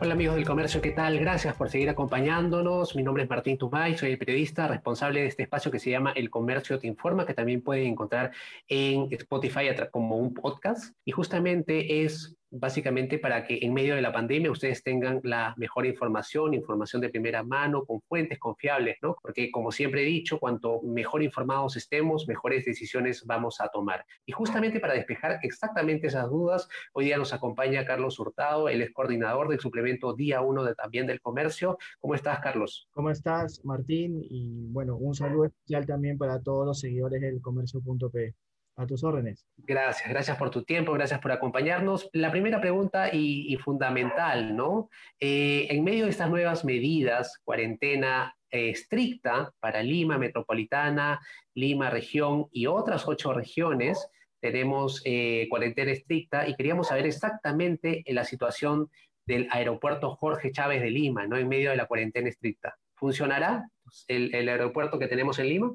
Hola amigos del comercio, ¿qué tal? Gracias por seguir acompañándonos. Mi nombre es Martín Tumay, soy el periodista responsable de este espacio que se llama El Comercio Te Informa, que también pueden encontrar en Spotify como un podcast. Y justamente es básicamente para que en medio de la pandemia ustedes tengan la mejor información, información de primera mano, con fuentes confiables, ¿no? Porque como siempre he dicho, cuanto mejor informados estemos, mejores decisiones vamos a tomar. Y justamente para despejar exactamente esas dudas, hoy día nos acompaña Carlos Hurtado, él es coordinador del suplemento Día 1 de, también del comercio. ¿Cómo estás, Carlos? ¿Cómo estás, Martín? Y bueno, un saludo especial también para todos los seguidores del comercio.p a tus órdenes. Gracias, gracias por tu tiempo, gracias por acompañarnos. La primera pregunta y, fundamental, ¿no? Eh, en medio de estas nuevas medidas, cuarentena eh, estricta para Lima Metropolitana, Lima Región y otras ocho regiones, tenemos eh, cuarentena estricta y queríamos saber exactamente la situación del aeropuerto Jorge Chávez de Lima, ¿no? En medio de la cuarentena estricta. ¿Funcionará el aeropuerto que tenemos en Lima?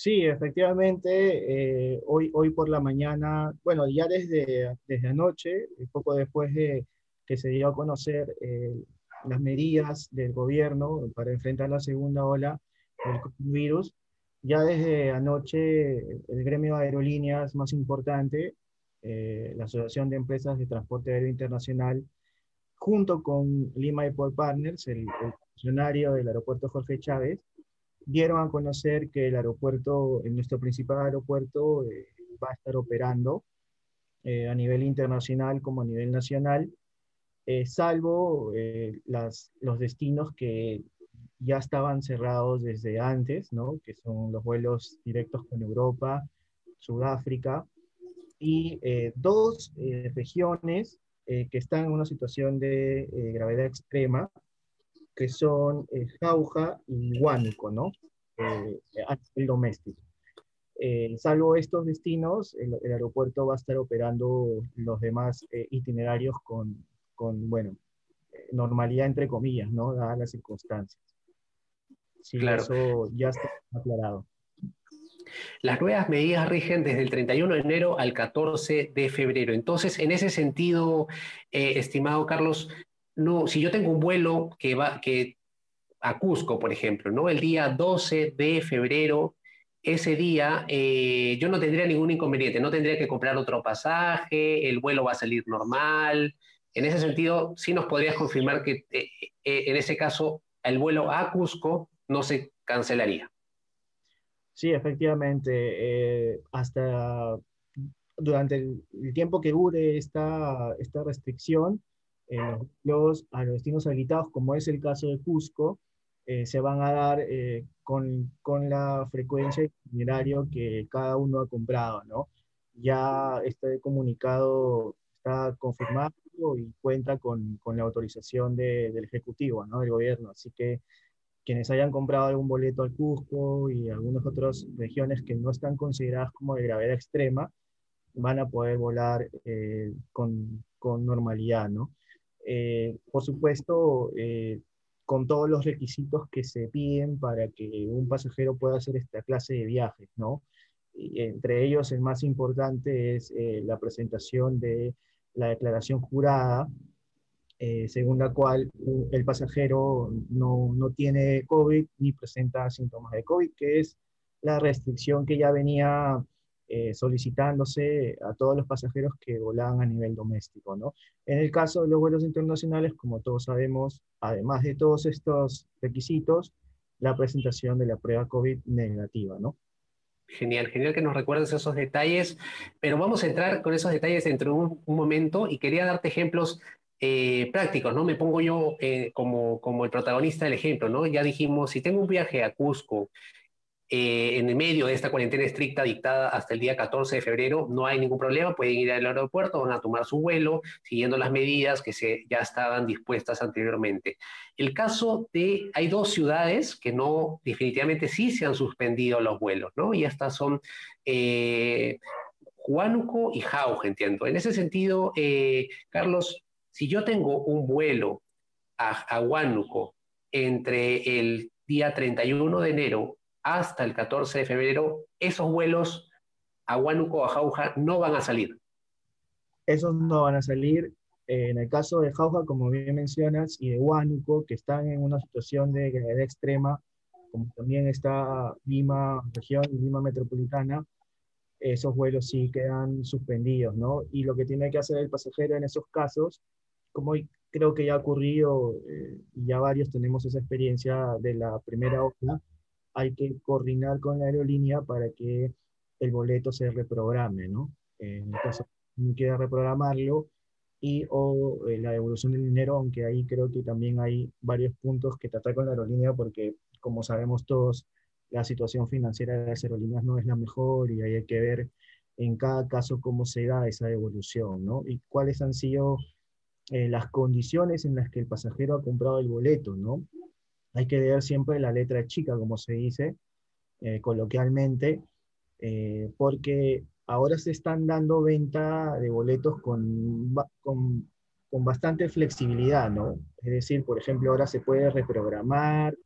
Sí, efectivamente, eh, hoy, hoy por la mañana, bueno, ya desde, desde anoche, eh, poco después de que se dio a conocer eh, las medidas del gobierno para enfrentar la segunda ola del virus, ya desde anoche el gremio de aerolíneas más importante, la Asociación de Empresas de Transporte Aéreo Internacional, junto con Lima Airport Partners, el, el funcionario del aeropuerto Jorge Chávez, dieron a conocer que el aeropuerto, nuestro principal aeropuerto, eh, va a estar operando eh, a nivel internacional como a nivel nacional, eh, salvo las, los destinos que ya estaban cerrados desde antes, ¿no? que son los vuelos directos con Europa, Sudáfrica, y dos regiones que están en una situación de gravedad extrema, que son eh, Jauja y Huánuco, ¿no? Eh, el doméstico. Eh, salvo estos destinos, el, aeropuerto va a estar operando los demás eh, itinerarios con, con, bueno, normalidad entre comillas, ¿no? Dadas las circunstancias. Sí, claro. eso ya está aclarado. Las nuevas medidas rigen desde el 31 de enero al 14 de febrero. Entonces, en ese sentido, estimado Carlos, no, si yo tengo un vuelo que va que a Cusco, por ejemplo, ¿no? El día 12 de febrero, ese día eh, yo no tendría ningún inconveniente, no tendría que comprar otro pasaje, el vuelo va a salir normal. En ese sentido, sí nos podrías confirmar que eh, eh, en ese caso el vuelo a Cusco no se cancelaría. Sí, efectivamente. hasta durante el, tiempo que dure esta, esta restricción, los, a los destinos habilitados, como es el caso de Cusco, eh, se van a dar eh, con, con, la frecuencia y itinerario que cada uno ha comprado, ¿no? Ya este comunicado está confirmado y cuenta con, con la autorización de, del Ejecutivo, ¿no? Del gobierno. Así que quienes hayan comprado algún boleto al Cusco y algunas otras regiones que no están consideradas como de gravedad extrema, van a poder volar eh, con, con, normalidad, ¿no? Eh, por supuesto, eh, con todos los requisitos que se piden para que un pasajero pueda hacer esta clase de viajes, ¿no? Y entre ellos, el más importante es eh, la presentación de la declaración jurada, según la cual el pasajero no, no tiene COVID ni presenta síntomas de COVID, que es la restricción que ya venía eh, solicitándose a todos los pasajeros que volaban a nivel doméstico. ¿no? En el caso de los vuelos internacionales, como todos sabemos, además de todos estos requisitos, la presentación de la prueba COVID negativa. ¿no? Genial, genial que nos recuerdes esos detalles, pero vamos a entrar con esos detalles dentro de un, momento y quería darte ejemplos eh, prácticos, ¿no? Me pongo yo eh, como, como el protagonista del ejemplo, ¿no? Ya dijimos, si tengo un viaje a Cusco eh, en el medio de esta cuarentena estricta dictada hasta el día 14 de febrero, no hay ningún problema, pueden ir al aeropuerto, van a tomar su vuelo, siguiendo las medidas que se, ya estaban dispuestas anteriormente. El caso de, hay dos ciudades que no, definitivamente sí se han suspendido los vuelos, ¿no? Y estas son eh, Huánuco y Jauja, entiendo. En ese sentido, eh, Carlos, si yo tengo un vuelo a, a Huánuco entre el día 31 de enero hasta el 14 de febrero, esos vuelos a Huánuco a Jauja no van a salir. Esos no van a salir. En el caso de Jauja, como bien mencionas, y de Huánuco, que están en una situación de gravedad extrema, como también está Lima región y Lima metropolitana, esos vuelos sí quedan suspendidos, ¿no? Y lo que tiene que hacer el pasajero en esos casos, como creo que ya ha ocurrido, eh, y ya varios tenemos esa experiencia de la primera ola, hay que coordinar con la aerolínea para que el boleto se reprograme, ¿no? En el caso quiera reprogramarlo y o eh, la devolución del dinero, aunque ahí creo que también hay varios puntos que tratar con la aerolínea porque, como sabemos todos, la situación financiera de las aerolíneas no es la mejor y hay que ver en cada caso cómo se da esa devolución, ¿no? Y cuáles han sido eh, las condiciones en las que el pasajero ha comprado el boleto, ¿no? Hay que leer siempre la letra chica, como se dice eh, coloquialmente, eh, porque ahora se están dando venta de boletos con, con, bastante flexibilidad, ¿no? Es decir, por ejemplo, ahora se puede reprogramar,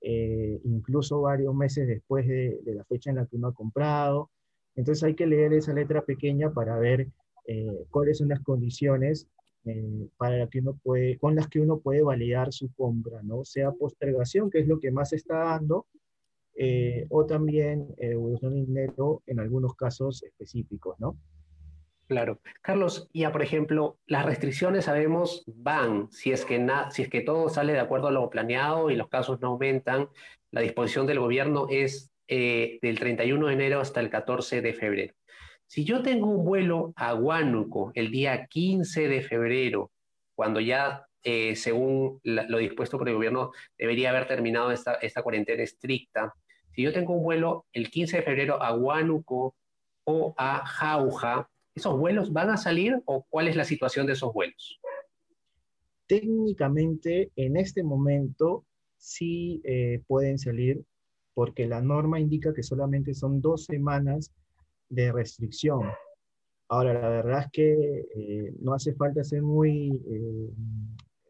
eh, incluso varios meses después de, la fecha en la que uno ha comprado. Entonces hay que leer esa letra pequeña para ver cuáles son las condiciones eh, para que uno puede, con las que uno puede validar su compra, ¿no? Sea postergación, que es lo que más se está dando, eh, o también evolución de dinero en algunos casos específicos, ¿no? Claro. Carlos, ya por ejemplo, las restricciones sabemos van, si es, que si es que todo sale de acuerdo a lo planeado y los casos no aumentan, la disposición del gobierno es eh, del 31 de enero hasta el 14 de febrero. Si yo tengo un vuelo a Huánuco el día 15 de febrero, cuando ya, eh, según lo dispuesto por el gobierno, debería haber terminado esta, esta cuarentena estricta, si yo tengo un vuelo el 15 de febrero a Huánuco o a Jauja, ¿esos vuelos van a salir o cuál es la situación de esos vuelos? Técnicamente, en este momento, sí eh, pueden salir porque la norma indica que solamente son dos semanas de restricción. Ahora, la verdad es que eh, no hace falta ser muy eh,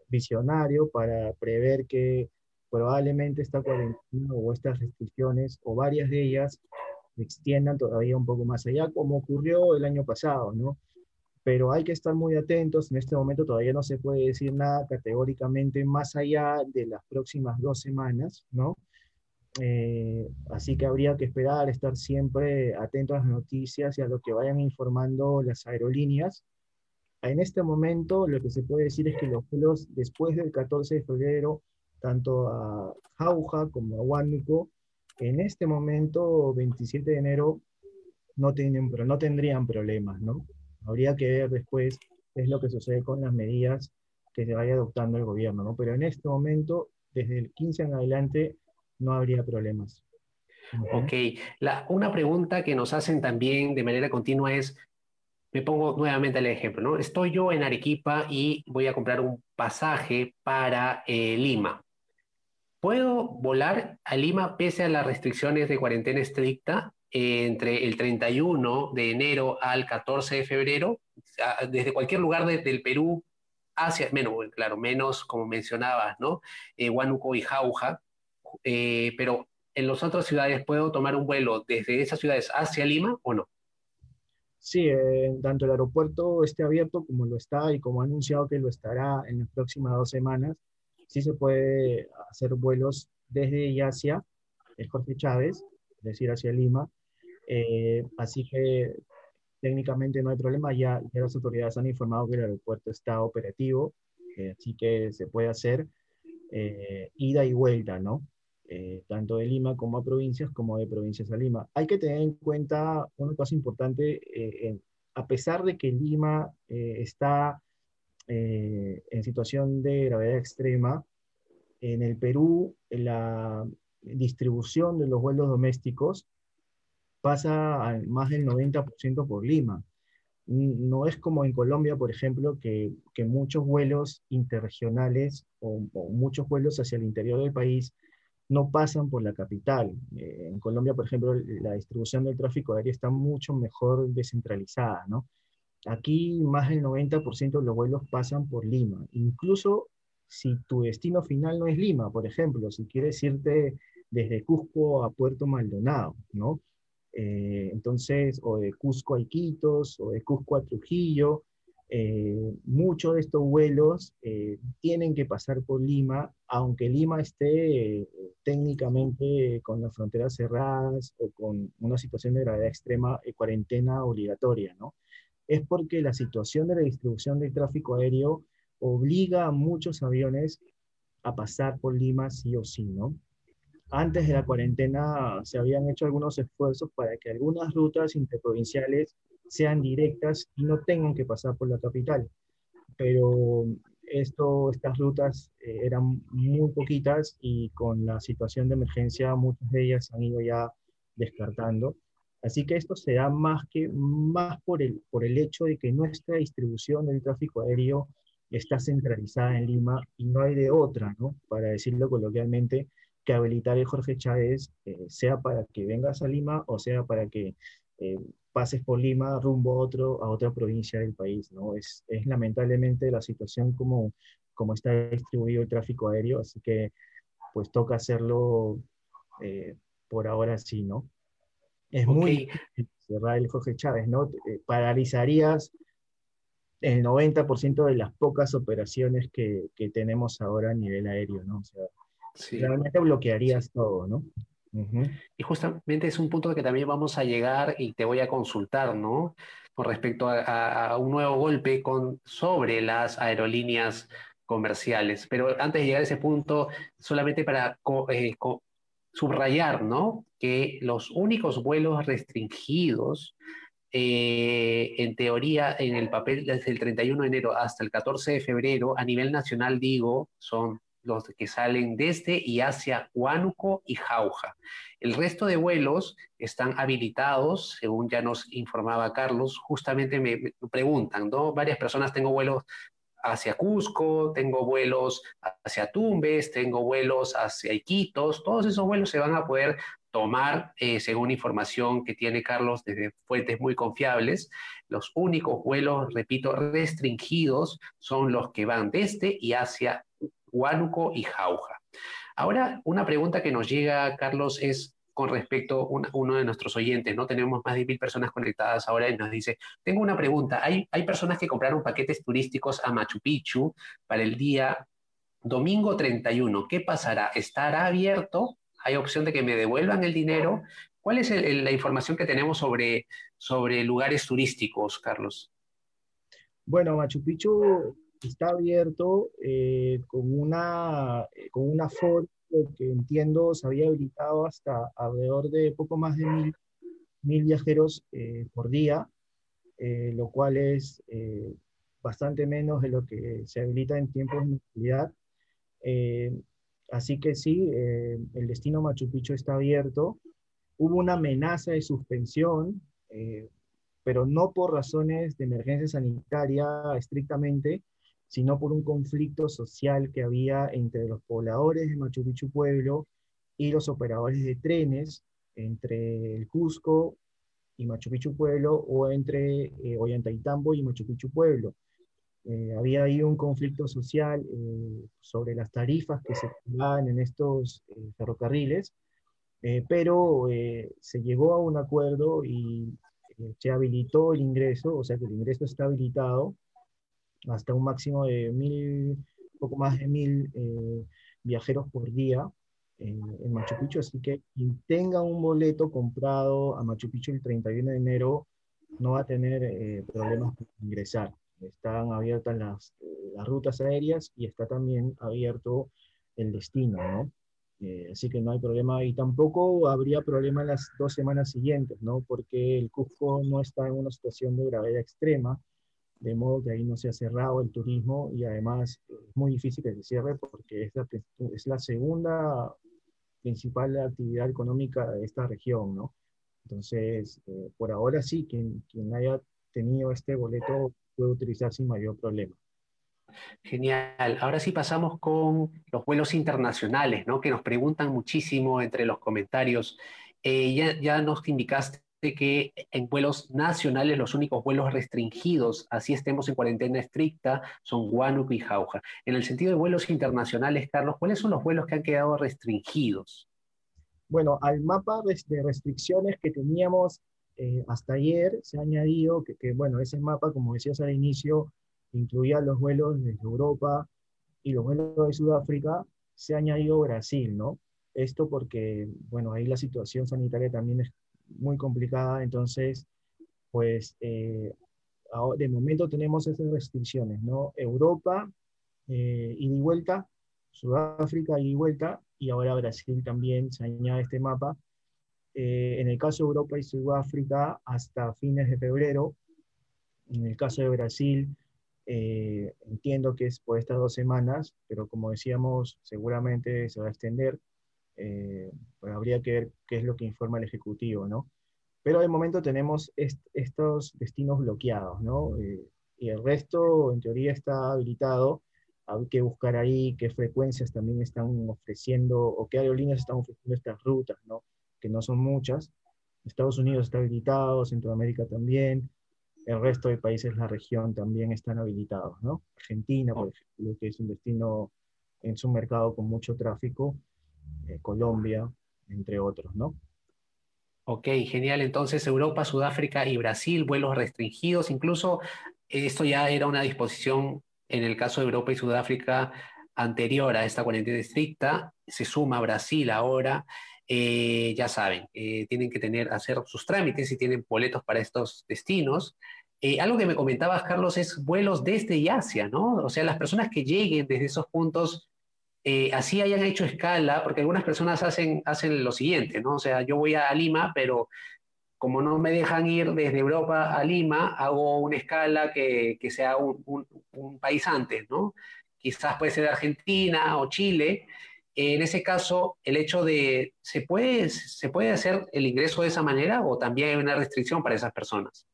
visionario para prever que probablemente esta cuarentena o estas restricciones o varias de ellas se extiendan todavía un poco más allá, como ocurrió el año pasado, ¿no? Pero hay que estar muy atentos. En este momento todavía no se puede decir nada categóricamente más allá de las próximas dos semanas, ¿no? Eh, así que habría que esperar, estar siempre atentos a las noticias y a lo que vayan informando las aerolíneas. En este momento, lo que se puede decir es que los vuelos después del 14 de febrero, tanto a Jauja como a Huánuco, en este momento, 27 de enero, no, tienen, no tendrían problemas, ¿no? Habría que ver después qué es lo que sucede con las medidas que se vaya adoptando el gobierno, ¿no? Pero en este momento, desde el 15 en adelante, no habría problemas. Ok, La, una pregunta que nos hacen también de manera continua es, me pongo nuevamente el ejemplo, ¿no? Estoy yo en Arequipa y voy a comprar un pasaje para eh, Lima. ¿Puedo volar a Lima pese a las restricciones de cuarentena estricta entre el 31 de enero al 14 de febrero? Desde cualquier lugar del Perú hacia, menos, claro, menos como mencionabas, ¿no? Eh, Huánuco y Jauja, eh, pero en las otras ciudades puedo tomar un vuelo desde esas ciudades hacia Lima o no? Sí, eh, tanto el aeropuerto esté abierto como lo está y como ha anunciado que lo estará en las próximas dos semanas, sí se puede hacer vuelos desde y hacia el Jorge Chávez, es decir, hacia Lima. Eh, así que técnicamente no hay problema, ya, ya, las autoridades han informado que el aeropuerto está operativo, así que se puede hacer ida y vuelta, ¿no? Eh, tanto de Lima como a provincias, como de provincias a Lima. Hay que tener en cuenta una cosa importante, eh, a pesar de que Lima eh, está en situación de gravedad extrema, en el Perú la, distribución de los vuelos domésticos pasa más del 90% por Lima. No es como en Colombia, por ejemplo, que, muchos vuelos interregionales o, muchos vuelos hacia el interior del país no pasan por la capital. Eh, en Colombia, por ejemplo, la distribución del tráfico aéreo está mucho mejor descentralizada, ¿no? Aquí más del 90% de los vuelos pasan por Lima. Incluso si tu destino final no es Lima, por ejemplo, si quieres irte desde Cusco a Puerto Maldonado, ¿no? Eh, entonces, o de Cusco a Iquitos, o de Cusco a Trujillo, eh, muchos de estos vuelos eh, tienen que pasar por Lima, aunque Lima esté técnicamente con las fronteras cerradas o con una situación de gravedad extrema, cuarentena obligatoria, ¿no? Es porque la situación de la distribución del tráfico aéreo obliga a muchos aviones a pasar por Lima sí o sí, ¿no? Antes de la cuarentena se habían hecho algunos esfuerzos para que algunas rutas interprovinciales sean directas y no tengan que pasar por la capital. Pero esto, estas rutas eh, eran muy poquitas y con la situación de emergencia muchas de ellas han ido ya descartando. Así que esto se da más, que, más por, el, por el hecho de que nuestra distribución del tráfico aéreo está centralizada en Lima y no hay de otra, ¿no? Para decirlo coloquialmente, que habilitar el Jorge Chávez, eh, sea para que vengas a Lima o sea para que eh, pases por Lima rumbo a, otro, a otra provincia del país. ¿no? Es, es lamentablemente la situación como, como está distribuido el tráfico aéreo, así que pues toca hacerlo eh, por ahora sí, ¿no? Es muy cerrar el Jorge Chávez, ¿no? paralizarías el 90% de las pocas operaciones que, que, tenemos ahora a nivel aéreo, ¿no? O sea, Realmente bloquearías todo, ¿no? Y justamente es un punto que también vamos a llegar y te voy a consultar, ¿no? Con respecto a, un nuevo golpe sobre las aerolíneas comerciales. Pero antes de llegar a ese punto, solamente para eh, subrayar, ¿no? Que los únicos vuelos restringidos, eh, en teoría, en el papel desde el 31 de enero hasta el 14 de febrero, a nivel nacional digo, son los que salen desde y hacia Huánuco y Jauja. El resto de vuelos están habilitados, según ya nos informaba Carlos, justamente me, preguntan, ¿no? Varias personas, tengo vuelos hacia Cusco, tengo vuelos hacia Tumbes, tengo vuelos hacia Iquitos, todos esos vuelos se van a poder tomar, eh, según información que tiene Carlos desde fuentes muy confiables. Los únicos vuelos, repito, restringidos son los que van desde y hacia Huánuco y Jauja. Ahora, una pregunta que nos llega, Carlos, es con respecto a uno de nuestros oyentes, ¿no? Tenemos más de mil personas conectadas ahora y nos dice, tengo una pregunta, hay, hay personas que compraron paquetes turísticos a Machu Picchu para el día domingo 31, ¿qué pasará? ¿Estará abierto? ¿Hay opción de que me devuelvan el dinero? ¿Cuál es la información que tenemos sobre, sobre lugares turísticos, Carlos? Bueno, Machu Picchu está abierto eh, con, una, eh, con una aforo que entiendo se había habilitado hasta alrededor de poco más de mil, mil viajeros eh, por día, lo cual es bastante menos de lo que se habilita en tiempos de movilidad. así que sí, el destino Machu Picchu está abierto. Hubo una amenaza de suspensión, pero no por razones de emergencia sanitaria estrictamente, sino por un conflicto social que había entre los pobladores de Machu Picchu Pueblo y los operadores de trenes entre el Cusco y Machu Picchu Pueblo o entre eh, Ollantaytambo y Machu Picchu Pueblo. Eh, había ahí un conflicto social eh, sobre las tarifas que se pagaban en estos eh, ferrocarriles, pero se llegó a un acuerdo y se habilitó el ingreso, o sea que el ingreso está habilitado hasta un máximo de mil, poco más de mil eh, viajeros por día en, Machu Picchu, así que quien tenga un boleto comprado a Machu Picchu el 31 de enero no va a tener eh, problemas para ingresar. Están abiertas las, las, rutas aéreas y está también abierto el destino, ¿no? Eh, así que no hay problema y tampoco habría problema las dos semanas siguientes, ¿no? Porque el Cusco no está en una situación de gravedad extrema, de modo que ahí no se ha cerrado el turismo y además es muy difícil que se cierre porque es la, es la segunda principal actividad económica de esta región, ¿no? Entonces, eh, por ahora sí, quien, quien haya tenido este boleto puede utilizar sin mayor problema. Genial. Ahora sí pasamos con los vuelos internacionales, ¿no? Que nos preguntan muchísimo entre los comentarios. Eh, ya, ya nos indicaste que en vuelos nacionales los únicos vuelos restringidos, así estemos en cuarentena estricta, son Huánuco y Jauja. En el sentido de vuelos internacionales, Carlos, ¿cuáles son los vuelos que han quedado restringidos? Bueno, al mapa de restricciones que teníamos eh, hasta ayer se ha añadido que, que, bueno, ese mapa, como decías al inicio, incluía los vuelos desde Europa y los vuelos de Sudáfrica, se ha añadido Brasil, ¿no? Esto porque, bueno, ahí la situación sanitaria también es muy complicada, entonces, pues eh, de momento tenemos esas restricciones, ¿no? Europa, eh, ida y vuelta, Sudáfrica, ida y vuelta, y ahora Brasil también se añade este mapa. Eh, en el caso de Europa y Sudáfrica, hasta fines de febrero. En el caso de Brasil, eh, entiendo que es por estas dos semanas, pero como decíamos, seguramente se va a extender eh, pues habría que ver qué es lo que informa el Ejecutivo, ¿no? Pero de momento tenemos estos destinos bloqueados, ¿no? Eh, y el resto, en teoría, está habilitado. Hay que buscar ahí qué frecuencias también están ofreciendo o qué aerolíneas están ofreciendo estas rutas, ¿no? Que no son muchas. Estados Unidos está habilitado, Centroamérica también, el resto de países de la región también están habilitados, ¿no? Argentina, por ejemplo, que es un destino en su mercado con mucho tráfico, eh, Colombia, entre otros, ¿no? Ok, genial. Entonces, Europa, Sudáfrica y Brasil, vuelos restringidos. Incluso esto ya era una disposición en el caso de Europa y Sudáfrica anterior a esta cuarentena estricta. Se suma Brasil ahora. Eh, ya saben, eh, tienen que tener, hacer sus trámites y tienen boletos para estos destinos. algo que me comentabas, Carlos, es vuelos desde y hacia, ¿no? O sea, las personas que lleguen desde esos puntos eh, así hayan hecho escala, porque algunas personas hacen, hacen lo siguiente, ¿no? O sea, yo voy a Lima, pero como no me dejan ir desde Europa a Lima, hago una escala que, que sea un, un, país antes, ¿no? Quizás puede ser Argentina o Chile. En ese caso, el hecho de, ¿se puede, ¿se puede hacer el ingreso de esa manera o también hay una restricción para esas personas?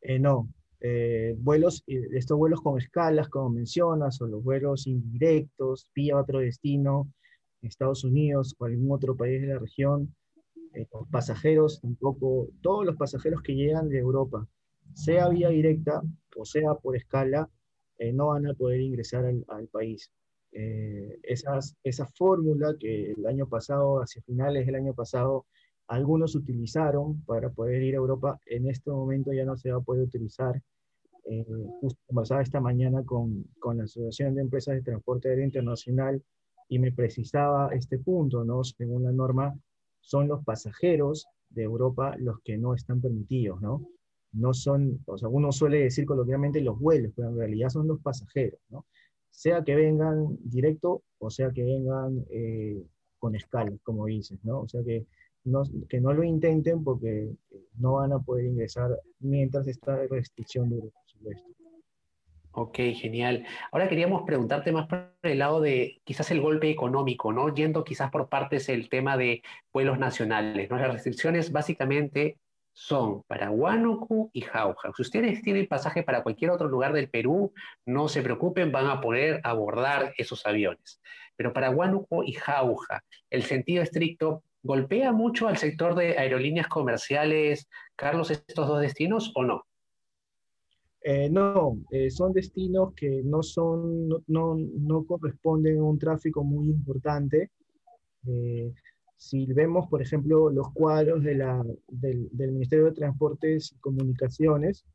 Eh, no, eh, vuelos, eh, estos vuelos con escalas, como mencionas, o los vuelos indirectos, vía otro destino, Estados Unidos o algún otro país de la región, eh, los pasajeros, tampoco, todos los pasajeros que llegan de Europa, sea vía directa o sea por escala, no van a poder ingresar al, país. Esas, esa fórmula que el año pasado, hacia finales del año pasado, algunos utilizaron para poder ir a Europa, en este momento ya no se va a poder utilizar eh, justo conversaba esta mañana con, con, la Asociación de Empresas de Transporte Aéreo Internacional y me precisaba este punto, ¿no? Según la norma, son los pasajeros de Europa los que no están permitidos, ¿no? No son, o sea, uno suele decir coloquialmente los vuelos, pero en realidad son los pasajeros, ¿no? Sea que vengan directo o sea que vengan eh, con escala, como dices, ¿no? O sea que no, que no lo intenten porque no van a poder ingresar mientras esta restricción dure. Ok, genial. Ahora queríamos preguntarte más por el lado de quizás el golpe económico, ¿no? Yendo quizás por partes el tema de vuelos nacionales, ¿no? Las restricciones básicamente son para Huánuco y Jauja. Si ustedes tienen pasaje para cualquier otro lugar del Perú, no se preocupen, van a poder abordar esos aviones. Pero para Huánuco y Jauja, el sentido estricto golpea mucho al sector de aerolíneas comerciales, Carlos, estos dos destinos o no? Eh, no, eh, son destinos que no, son, no, no, corresponden a un tráfico muy importante. Eh, si vemos, por ejemplo, los cuadros del, Ministerio de Transportes y Comunicaciones,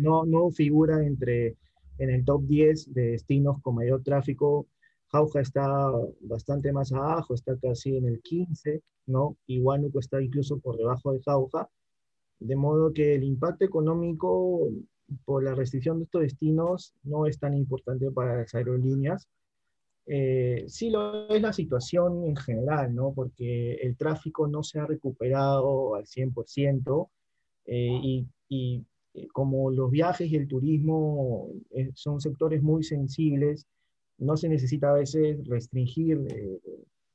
no, no figura entre, en el top 10 de destinos con mayor tráfico. Jauja está bastante más abajo, está casi en el 15, ¿no? Y Huánuco está incluso por debajo de Jauja. De modo que el impacto económico por la restricción de estos destinos no es tan importante para las aerolíneas. Eh, sí lo es la situación en general, ¿no? Porque el tráfico no se ha recuperado al 100% eh, y, y, eh, como los viajes y el turismo son sectores muy sensibles, no se necesita a veces restringir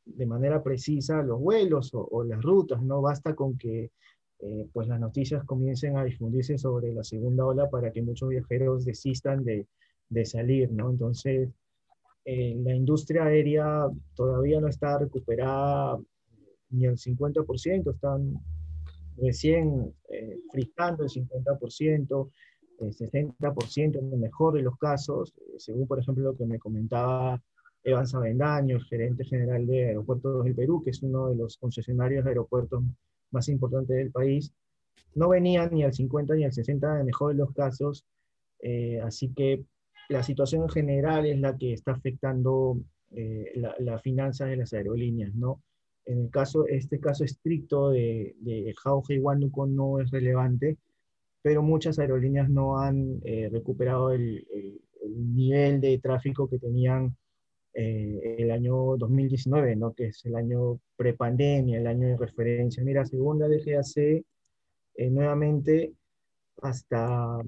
de manera precisa los vuelos o, las rutas, no basta con que eh, pues las noticias comiencen a difundirse sobre la segunda ola para que muchos viajeros desistan de, de salir, ¿no? Entonces, eh, la industria aérea todavía no está recuperada ni al 50%, están recién eh, frisando el 50%, el 60% en el mejor de los casos, eh, según por ejemplo lo que me comentaba Evans Avendaño, gerente general de Aeropuertos del Perú, que es uno de los concesionarios de aeropuertos más importantes del país, no venían ni al 50 ni al 60 en el mejor de los casos, eh, así que la situación en general es la que está afectando la, la finanza de las aerolíneas, ¿no? En el caso, este caso estricto de, de y Huánuco no es relevante, pero muchas aerolíneas no han eh, recuperado el, nivel de tráfico que tenían eh, el año 2019, ¿no? que es el año prepandemia, el año de referencia. Mira, según la DGAC, eh, nuevamente hasta,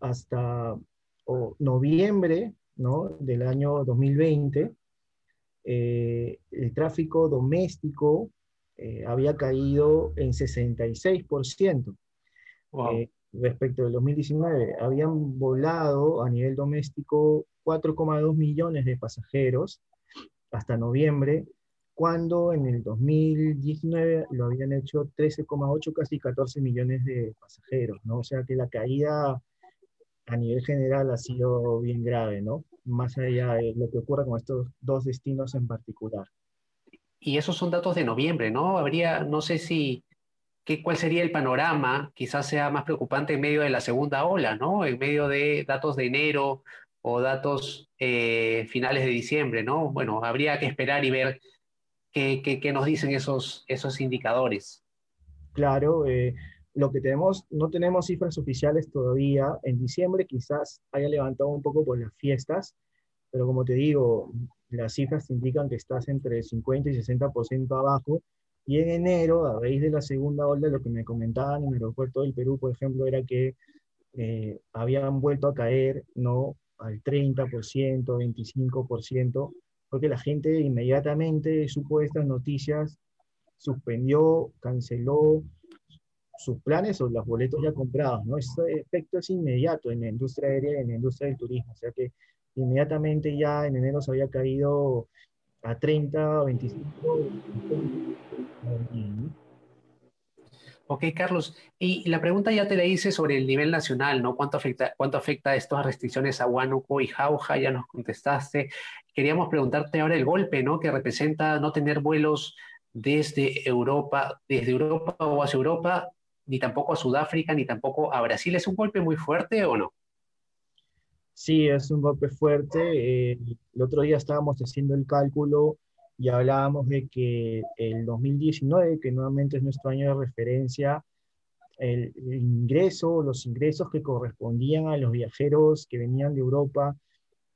hasta noviembre ¿no? del año 2020, eh, el tráfico doméstico había caído en 66% eh, respecto del 2019. Habían volado a nivel doméstico 4,2 millones de pasajeros hasta noviembre, cuando en el 2019 lo habían hecho 13,8, casi 14 millones de pasajeros, ¿no? O sea que la caída a nivel general ha sido bien grave, ¿no? más allá de lo que ocurra con estos dos destinos en particular. Y esos son datos de noviembre, ¿no? Habría, no sé si, qué, cuál sería el panorama, quizás sea más preocupante en medio de la segunda ola, ¿no? En medio de datos de enero o datos eh, finales de diciembre, ¿no? Bueno, habría que esperar y ver qué, qué, nos dicen esos, esos indicadores. Claro, eh, lo que tenemos, no tenemos cifras oficiales todavía. En diciembre quizás haya levantado un poco por las fiestas, pero como te digo, las cifras indican que estás entre 50 y 60% abajo. Y en enero, a raíz de la segunda ola, lo que me comentaban en el aeropuerto del Perú, por ejemplo, era que eh, habían vuelto a caer no al 30%, 25%, porque la gente inmediatamente supo estas noticias, suspendió, canceló, sus planes o los boletos ya comprados, ¿no? Ese efecto es inmediato en la industria aérea y en la industria del turismo, o sea que inmediatamente ya en enero se había caído a 30, 25. Ok, Carlos. Y la pregunta ya te la hice sobre el nivel nacional, ¿no? ¿Cuánto afecta, cuánto afecta estas restricciones a Huánuco y Jauja? Ya nos contestaste. Queríamos preguntarte ahora el golpe, ¿no? Que representa no tener vuelos desde Europa, desde Europa o hacia Europa ni tampoco a Sudáfrica, ni tampoco a Brasil. ¿Es un golpe muy fuerte o no? Sí, es un golpe fuerte. Eh, el otro día estábamos haciendo el cálculo y hablábamos de que el 2019, que nuevamente es nuestro año de referencia, el, ingreso, los ingresos que correspondían a los viajeros que venían de Europa,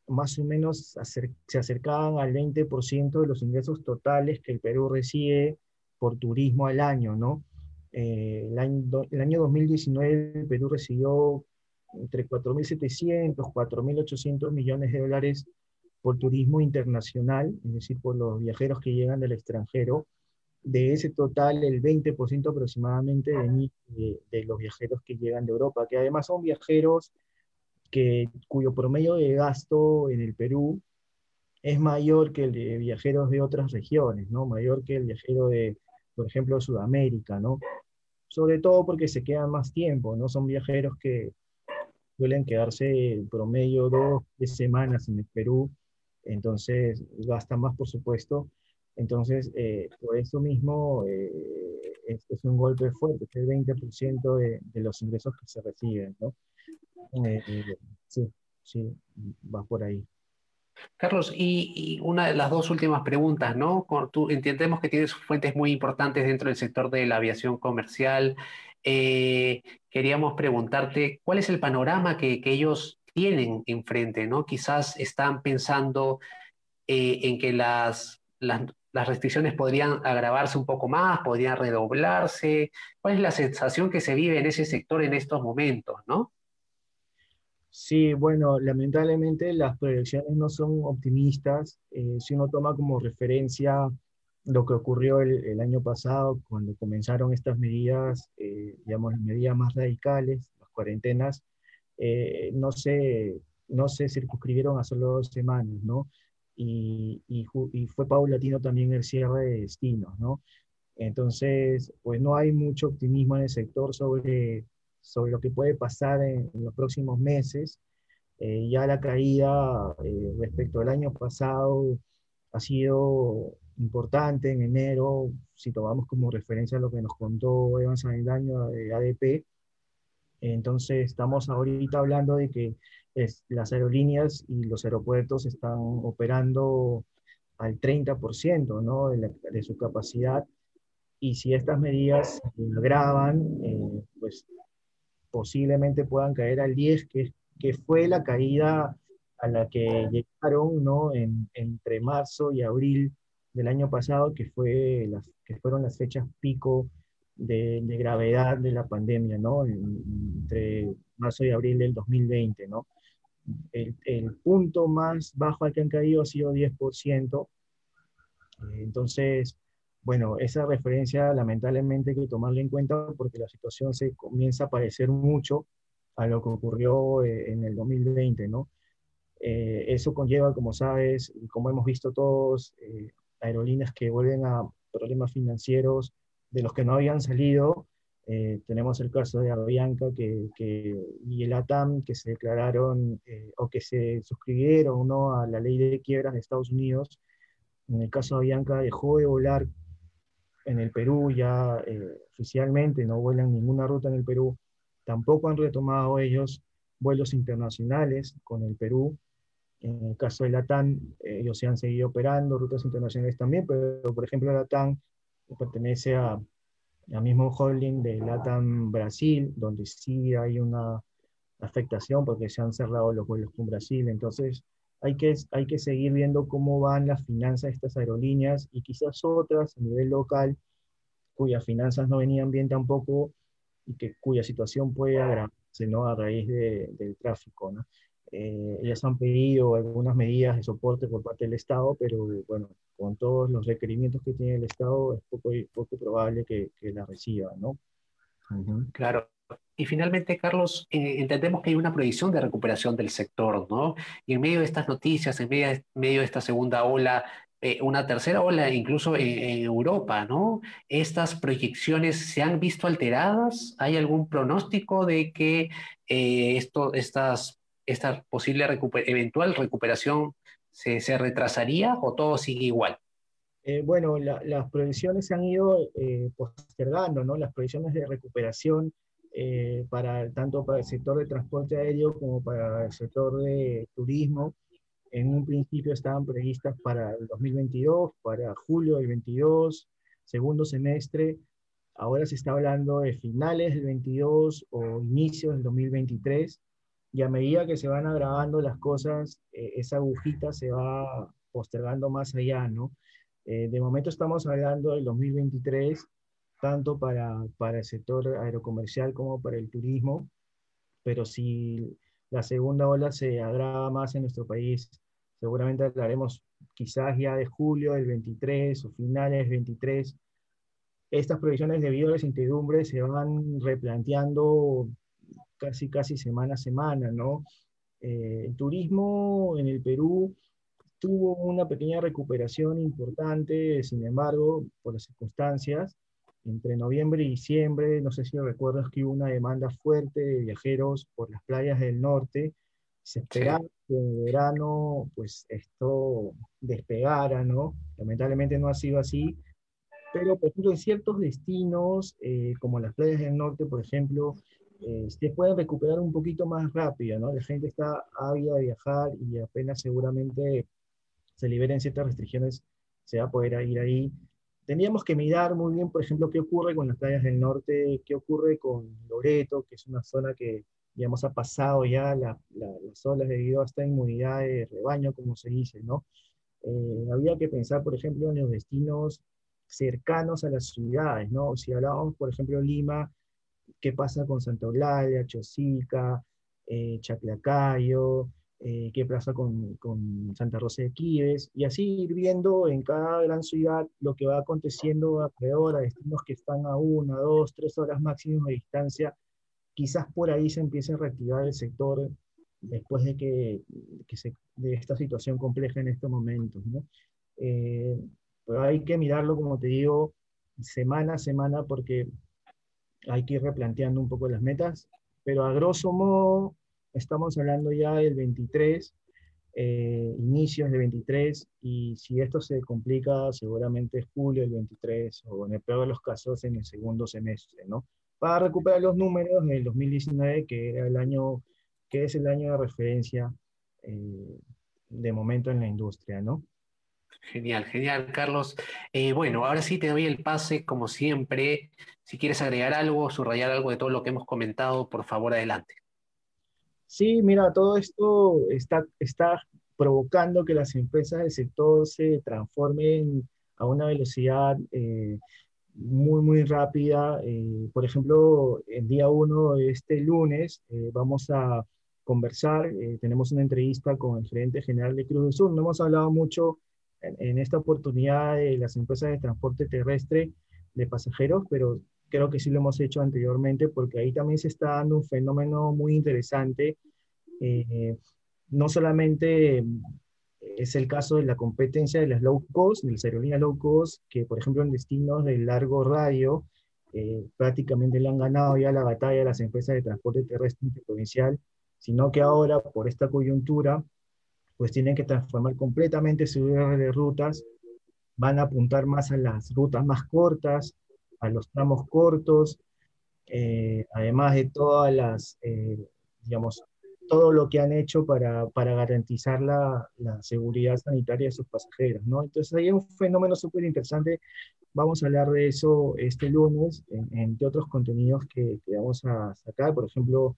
más o menos se acercaban al 20% de los ingresos totales que el Perú recibe por turismo al año, ¿no? Eh, el, año, el año 2019 el Perú recibió entre 4.700, 4.800 millones de dólares por turismo internacional, es decir, por los viajeros que llegan del extranjero. De ese total, el 20% aproximadamente de, de, los viajeros que llegan de Europa, que además son viajeros cuyo promedio de gasto en el Perú es mayor que el de viajeros de otras regiones, ¿no? Mayor que el viajero de, por ejemplo, Sudamérica, ¿no? sobre todo porque se quedan más tiempo, ¿no? Son viajeros que suelen quedarse en promedio dos, tres semanas en el Perú, entonces gastan más, por supuesto. Entonces, eh, por eso mismo eh, es, un golpe fuerte, es el 20% de, de, los ingresos que se reciben, ¿no? Eh, sí, sí, va por ahí. Carlos, y, una de las dos últimas preguntas, ¿no? Tú entendemos que tienes fuentes muy importantes dentro del sector de la aviación comercial. Eh, queríamos preguntarte cuál es el panorama que, ellos tienen enfrente, ¿no? Quizás están pensando eh, en que las, las, las, restricciones podrían agravarse un poco más, podrían redoblarse. ¿Cuál es la sensación que se vive en ese sector en estos momentos, ¿no? Sí, bueno, lamentablemente las proyecciones no son optimistas. Eh, si uno toma como referencia lo que ocurrió el, año pasado, cuando comenzaron estas medidas, eh, digamos, medidas más radicales, las cuarentenas, eh, no, se, no se circunscribieron a solo dos semanas, ¿no? Y, y, y, fue paulatino también el cierre de destinos, ¿no? Entonces, pues no hay mucho optimismo en el sector sobre, sobre lo que puede pasar en, los próximos meses. Eh, ya la caída eh, respecto al año pasado ha sido importante en enero, si tomamos como referencia lo que nos contó Evans daño de ADP. Entonces, estamos ahorita hablando de que las aerolíneas y los aeropuertos están operando al 30% ¿no? de, de su capacidad y si estas medidas se agravan, eh, pues posiblemente puedan caer al 10, que, que fue la caída a la que llegaron ¿no? En, entre marzo y abril del año pasado, que, fue las, que fueron las fechas pico de, de gravedad de la pandemia, ¿no? entre marzo y abril del 2020. ¿no? El, el, punto más bajo al que han caído ha sido 10%. Entonces, bueno, esa referencia lamentablemente hay que tomarla en cuenta porque la situación se comienza a parecer mucho a lo que ocurrió eh, en el 2020, ¿no? Eh, eso conlleva, como sabes, como hemos visto todos, eh, aerolíneas que vuelven a problemas financieros de los que no habían salido. tenemos el caso de Avianca que, y el ATAM que se declararon o que se suscribieron ¿no? a la ley de quiebras de Estados Unidos. En el caso de Avianca dejó de volar en el Perú ya eh, oficialmente, no vuelan ninguna ruta en el Perú. Tampoco han retomado ellos vuelos internacionales con el Perú. En el caso de Latam, ellos se han seguido operando, rutas internacionales también, pero por ejemplo Latam pertenece a, al mismo holding de Latam Brasil, donde sí hay una afectación porque se han cerrado los vuelos con Brasil. Entonces, hay que, hay que seguir viendo cómo van las finanzas de estas aerolíneas y quizás otras a nivel local cuyas finanzas no venían bien tampoco y que, cuya situación puede agravarse ¿no? a raíz del tráfico. ¿no? Eh, ellas han pedido algunas medidas de soporte por parte del Estado, pero bueno, con todos los requerimientos que tiene el Estado es poco, poco probable que, que la reciba, ¿no? Claro, y finalmente, Carlos, eh, entendemos que hay una proyección de recuperación del sector, ¿no? Y en medio de estas noticias, en medio de, medio de esta segunda ola, eh, una tercera ola incluso en, Europa, ¿no? ¿Estas proyecciones se han visto alteradas? ¿Hay algún pronóstico de que eh, esto, estas, esta posible eventual recuperación se, retrasaría o todo sigue igual? bueno, las proyecciones se han ido postergando, ¿no? Las proyecciones de recuperación eh, para, tanto para el sector de transporte aéreo como para el sector de turismo. En un principio estaban previstas para el 2022, para julio del 22, segundo semestre. Ahora se está hablando de finales del 22 o inicios del 2023. Y a medida que se van agravando las cosas, eh, esa agujita se va postergando más allá, ¿no? Eh, de momento estamos hablando del 2023 tanto para, para el sector aerocomercial como para el turismo, pero si la segunda ola se agrava más en nuestro país, seguramente hablaremos quizás ya de julio del 23 o finales del 23. Estas proyecciones debido a las incertidumbres se van replanteando casi, casi semana a semana, ¿no? Eh, el turismo en el Perú tuvo una pequeña recuperación importante, sin embargo, por las circunstancias, entre noviembre y diciembre, no sé si recuerdas que hubo una demanda fuerte de viajeros por las playas del norte. Se esperaba que en verano, pues esto despegara, ¿no? Lamentablemente no ha sido así, pero por ejemplo en ciertos destinos, eh, como las playas del norte, por ejemplo, eh, se pueden recuperar un poquito más rápido, ¿no? La gente está ávida de viajar y apenas seguramente se liberen ciertas restricciones, se va a poder ir ahí Tendríamos que mirar muy bien, por ejemplo, qué ocurre con las playas del norte, qué ocurre con Loreto, que es una zona que, digamos, ha pasado ya las olas debido a esta inmunidad de rebaño, como se dice, ¿no? Eh, había que pensar, por ejemplo, en los destinos cercanos a las ciudades, ¿no? Si hablábamos, por ejemplo, Lima, ¿qué pasa con Santa Eulalia, Chosica, eh, Chaclacayo, eh, qué pasa con, Santa Rosa de Quives, y así ir viendo en cada gran ciudad lo que va aconteciendo alrededor, a destinos que están a una, dos, tres horas máximo de distancia. Quizás por ahí se empiece a reactivar el sector después de que, se, de esta situación compleja en estos momentos. Eh, pero hay que mirarlo, como te digo, semana a semana porque hay que ir replanteando un poco las metas, pero a grosso modo estamos hablando ya del 23, eh, inicios del 23, y si esto se complica, seguramente es julio del 23, o en el peor de los casos, en el segundo semestre, ¿no? Para recuperar los números del 2019, que era el año, que es el año de referencia eh, de momento en la industria, ¿no? Genial, genial, Carlos. Eh, bueno, ahora sí te doy el pase, como siempre. Si quieres agregar algo, subrayar algo de todo lo que hemos comentado, por favor, adelante. Sí, mira, todo esto está, está provocando que las empresas del sector se transformen a una velocidad eh, muy, muy rápida. Eh, por ejemplo, el día uno, este lunes, vamos a conversar, tenemos una entrevista con el gerente general de Cruz del Sur. No hemos hablado mucho en, esta oportunidad de las empresas de transporte terrestre de pasajeros, pero creo que sí lo hemos hecho anteriormente porque ahí también se está dando un fenómeno muy interesante. Eh, no solamente es el caso de la competencia de las low cost, de las aerolíneas low cost, que por ejemplo en destinos de largo radio eh, prácticamente le han ganado ya la batalla a las empresas de transporte terrestre interprovincial, sino que ahora por esta coyuntura pues tienen que transformar completamente su red de rutas, van a apuntar más a las rutas más cortas, a los tramos cortos, eh, además de todas las, eh, digamos, todo lo que han hecho para, para garantizar la, la, seguridad sanitaria de sus pasajeros, ¿no? Entonces hay un fenómeno súper interesante, vamos a hablar de eso este lunes, entre otros contenidos que, que, vamos a sacar, por ejemplo,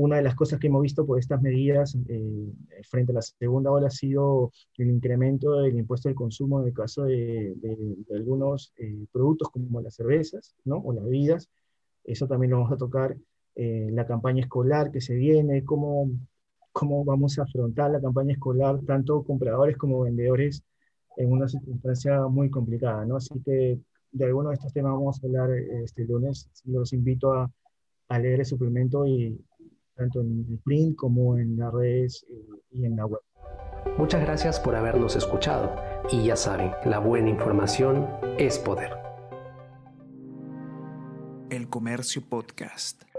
una de las cosas que hemos visto por estas medidas eh, frente a la segunda ola ha sido el incremento del impuesto al consumo en el caso de, algunos eh, productos como las cervezas ¿no? o las bebidas. Eso también lo vamos a tocar. Eh, la campaña escolar que se viene, cómo, cómo vamos a afrontar la campaña escolar, tanto compradores como vendedores, en una circunstancia muy complicada. ¿no? Así que de algunos de estos temas vamos a hablar este lunes. Los invito a, a leer el suplemento y, tanto en el print como en las redes eh, y en la web. Muchas gracias por habernos escuchado y ya saben, la buena información es poder. El Comercio Podcast.